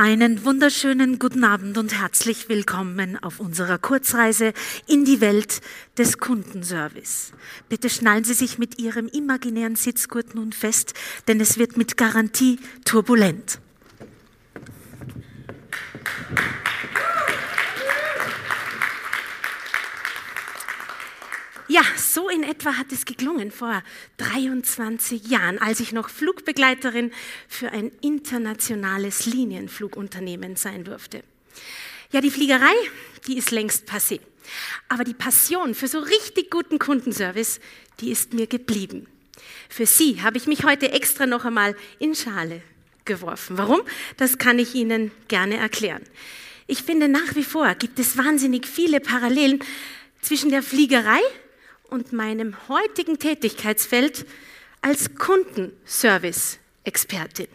Einen wunderschönen guten Abend und herzlich willkommen auf unserer Kurzreise in die Welt des Kundenservice. Bitte schnallen Sie sich mit Ihrem imaginären Sitzgurt nun fest, denn es wird mit Garantie turbulent. Ja, so in etwa hat es geklungen vor 23 Jahren, als ich noch Flugbegleiterin für ein internationales Linienflugunternehmen sein durfte. Ja, die Fliegerei, die ist längst passé. Aber die Passion für so richtig guten Kundenservice, die ist mir geblieben. Für Sie habe ich mich heute extra noch einmal in Schale geworfen. Warum? Das kann ich Ihnen gerne erklären. Ich finde nach wie vor gibt es wahnsinnig viele Parallelen zwischen der Fliegerei und meinem heutigen Tätigkeitsfeld als Kundenservice-Expertin.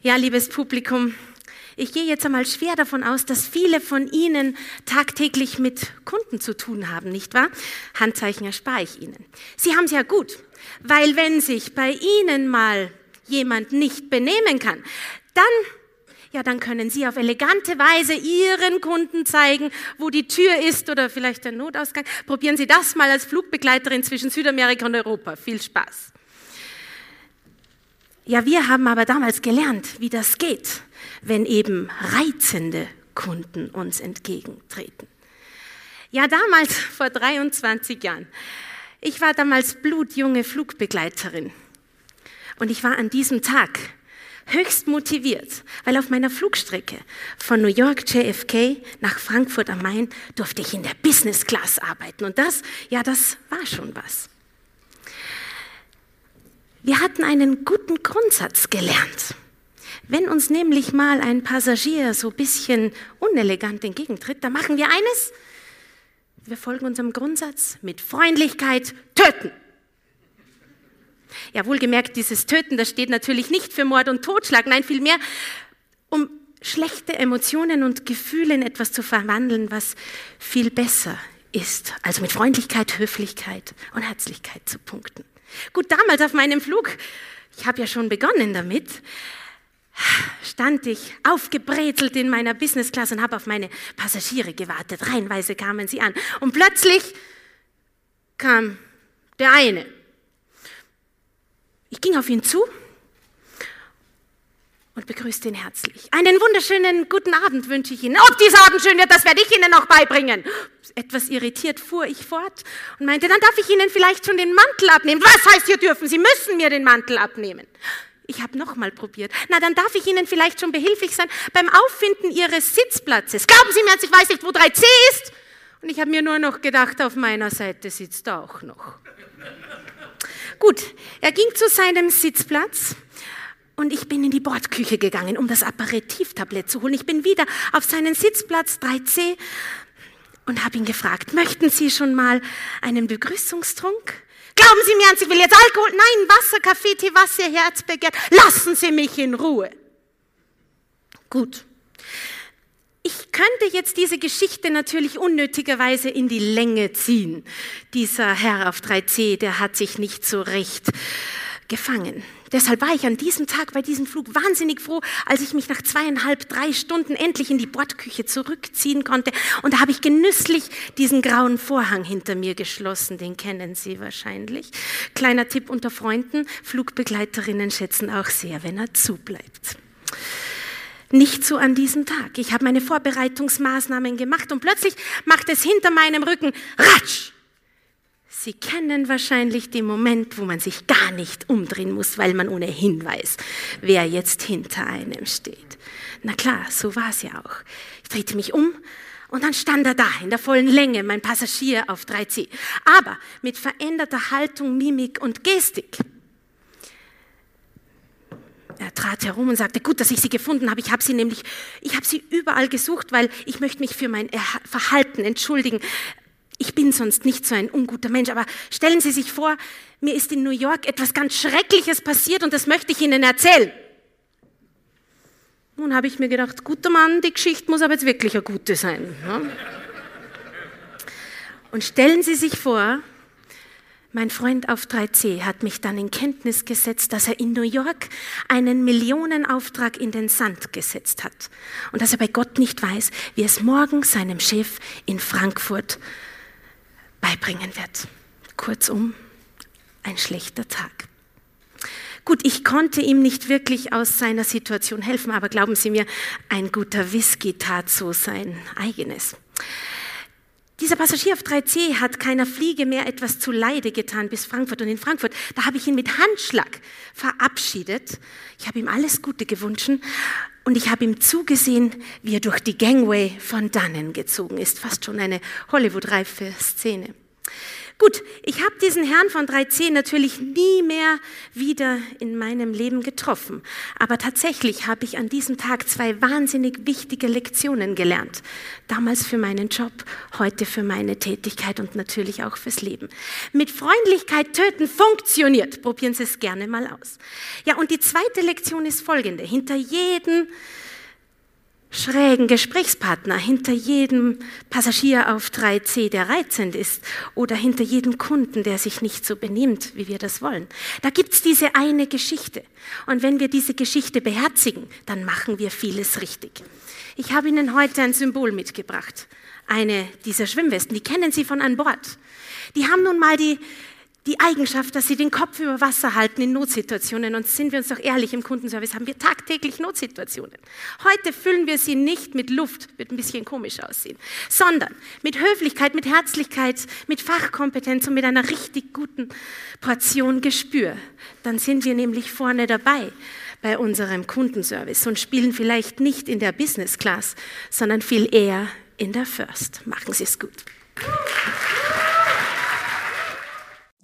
Ja, liebes Publikum, ich gehe jetzt einmal schwer davon aus, dass viele von Ihnen tagtäglich mit Kunden zu tun haben, nicht wahr? Handzeichen erspare ich Ihnen. Sie haben es ja gut, weil wenn sich bei Ihnen mal jemand nicht benehmen kann, dann ja, dann können Sie auf elegante Weise Ihren Kunden zeigen, wo die Tür ist oder vielleicht der Notausgang. Probieren Sie das mal als Flugbegleiterin zwischen Südamerika und Europa. Viel Spaß. Ja, wir haben aber damals gelernt, wie das geht, wenn eben reizende Kunden uns entgegentreten. Ja, damals, vor 23 Jahren. Ich war damals blutjunge Flugbegleiterin. Und ich war an diesem Tag höchst motiviert, weil auf meiner Flugstrecke von New York JFK nach Frankfurt am Main durfte ich in der Business Class arbeiten. Und das, ja, das war schon was. Wir hatten einen guten Grundsatz gelernt. Wenn uns nämlich mal ein Passagier so ein bisschen unelegant entgegentritt, dann machen wir eines. Wir folgen unserem Grundsatz mit Freundlichkeit töten. Ja, wohlgemerkt, dieses Töten, das steht natürlich nicht für Mord und Totschlag, nein, vielmehr um schlechte Emotionen und Gefühle in etwas zu verwandeln, was viel besser ist. Also mit Freundlichkeit, Höflichkeit und Herzlichkeit zu punkten. Gut, damals auf meinem Flug, ich habe ja schon begonnen damit, stand ich aufgebrezelt in meiner Business Class und habe auf meine Passagiere gewartet. Reihenweise kamen sie an. Und plötzlich kam der eine ich ging auf ihn zu und begrüßte ihn herzlich. Einen wunderschönen guten Abend wünsche ich Ihnen. Ob dieser Abend schön wird, das werde ich Ihnen noch beibringen. Etwas irritiert fuhr ich fort und meinte, dann darf ich Ihnen vielleicht schon den Mantel abnehmen. Was heißt, hier dürfen Sie müssen mir den Mantel abnehmen. Ich habe nochmal probiert. Na, dann darf ich Ihnen vielleicht schon behilflich sein beim Auffinden Ihres Sitzplatzes. Glauben Sie mir, ich weiß nicht, wo 3C ist. Und ich habe mir nur noch gedacht, auf meiner Seite sitzt er auch noch. Gut, er ging zu seinem Sitzplatz und ich bin in die Bordküche gegangen, um das Aperitivtablett zu holen. Ich bin wieder auf seinen Sitzplatz 3C und habe ihn gefragt, möchten Sie schon mal einen Begrüßungstrunk? Glauben Sie mir ernst, ich will jetzt Alkohol? Nein, Wasser, Kaffee, Tee, was Ihr Herz begehrt. Lassen Sie mich in Ruhe. Gut. Ich könnte jetzt diese Geschichte natürlich unnötigerweise in die Länge ziehen. Dieser Herr auf 3C, der hat sich nicht so recht gefangen. Deshalb war ich an diesem Tag bei diesem Flug wahnsinnig froh, als ich mich nach zweieinhalb, drei Stunden endlich in die Bordküche zurückziehen konnte. Und da habe ich genüsslich diesen grauen Vorhang hinter mir geschlossen. Den kennen Sie wahrscheinlich. Kleiner Tipp unter Freunden. Flugbegleiterinnen schätzen auch sehr, wenn er zubleibt. Nicht so an diesem Tag. Ich habe meine Vorbereitungsmaßnahmen gemacht und plötzlich macht es hinter meinem Rücken Ratsch. Sie kennen wahrscheinlich den Moment, wo man sich gar nicht umdrehen muss, weil man ohnehin weiß, wer jetzt hinter einem steht. Na klar, so war es ja auch. Ich drehte mich um und dann stand er da in der vollen Länge, mein Passagier auf 3C. Aber mit veränderter Haltung, Mimik und Gestik. Er trat herum und sagte, gut, dass ich sie gefunden habe. Ich habe sie nämlich, ich habe sie überall gesucht, weil ich möchte mich für mein Verhalten entschuldigen. Ich bin sonst nicht so ein unguter Mensch, aber stellen Sie sich vor, mir ist in New York etwas ganz Schreckliches passiert und das möchte ich Ihnen erzählen. Nun habe ich mir gedacht, guter Mann, die Geschichte muss aber jetzt wirklich eine gute sein. Ne? Und stellen Sie sich vor, mein Freund auf 3C hat mich dann in Kenntnis gesetzt, dass er in New York einen Millionenauftrag in den Sand gesetzt hat und dass er bei Gott nicht weiß, wie es morgen seinem Chef in Frankfurt beibringen wird. Kurzum, ein schlechter Tag. Gut, ich konnte ihm nicht wirklich aus seiner Situation helfen, aber glauben Sie mir, ein guter Whisky tat so sein eigenes. Dieser Passagier auf 3C hat keiner Fliege mehr etwas zu Leide getan bis Frankfurt. Und in Frankfurt, da habe ich ihn mit Handschlag verabschiedet. Ich habe ihm alles Gute gewünscht und ich habe ihm zugesehen, wie er durch die Gangway von dannen gezogen ist. Fast schon eine Hollywood-reife Szene. Gut, ich habe diesen Herrn von 3C natürlich nie mehr wieder in meinem Leben getroffen. Aber tatsächlich habe ich an diesem Tag zwei wahnsinnig wichtige Lektionen gelernt. Damals für meinen Job, heute für meine Tätigkeit und natürlich auch fürs Leben. Mit Freundlichkeit töten funktioniert. Probieren Sie es gerne mal aus. Ja, und die zweite Lektion ist folgende. Hinter jedem schrägen Gesprächspartner, hinter jedem Passagier auf 3C, der reizend ist, oder hinter jedem Kunden, der sich nicht so benimmt, wie wir das wollen. Da gibt's diese eine Geschichte. Und wenn wir diese Geschichte beherzigen, dann machen wir vieles richtig. Ich habe Ihnen heute ein Symbol mitgebracht. Eine dieser Schwimmwesten, die kennen Sie von an Bord. Die haben nun mal die die Eigenschaft, dass sie den Kopf über Wasser halten in Notsituationen. Und sind wir uns doch ehrlich, im Kundenservice haben wir tagtäglich Notsituationen. Heute füllen wir sie nicht mit Luft, wird ein bisschen komisch aussehen, sondern mit Höflichkeit, mit Herzlichkeit, mit Fachkompetenz und mit einer richtig guten Portion Gespür. Dann sind wir nämlich vorne dabei bei unserem Kundenservice und spielen vielleicht nicht in der Business Class, sondern viel eher in der First. Machen Sie es gut.